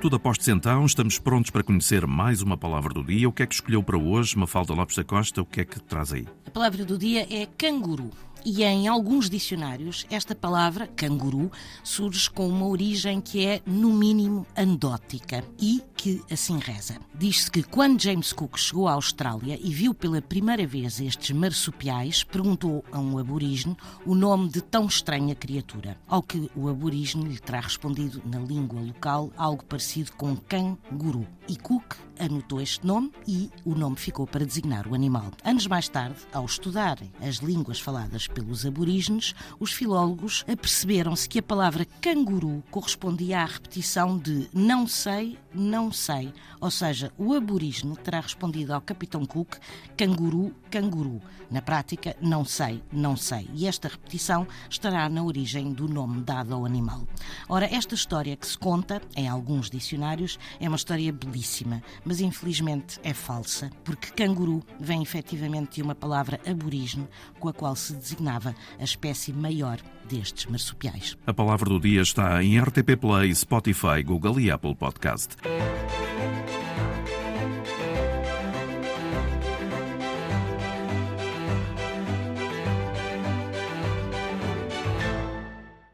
Tudo apostos então, estamos prontos para conhecer mais uma palavra do dia. O que é que escolheu para hoje, Mafalda Lopes da Costa? O que é que traz aí? A palavra do dia é canguru. E em alguns dicionários, esta palavra, canguru, surge com uma origem que é, no mínimo, anedótica e que assim reza. Diz-se que quando James Cook chegou à Austrália e viu pela primeira vez estes marsupiais, perguntou a um aborígene o nome de tão estranha criatura. Ao que o aborígene lhe terá respondido na língua local algo parecido com canguru. E Cook anotou este nome e o nome ficou para designar o animal. Anos mais tarde, ao estudarem as línguas faladas pelos aborígenes, os filólogos aperceberam-se que a palavra canguru correspondia à repetição de não sei, não sei. Ou seja, o aborígene terá respondido ao Capitão Cook canguru, canguru. Na prática, não sei, não sei. E esta repetição estará na origem do nome dado ao animal. Ora, esta história que se conta em alguns dicionários é uma história belíssima, mas infelizmente é falsa, porque canguru vem efetivamente de uma palavra aborígene com a qual se designava a espécie maior destes marsupiais. A palavra do dia está em RTP Play, Spotify, Google e Apple Podcast.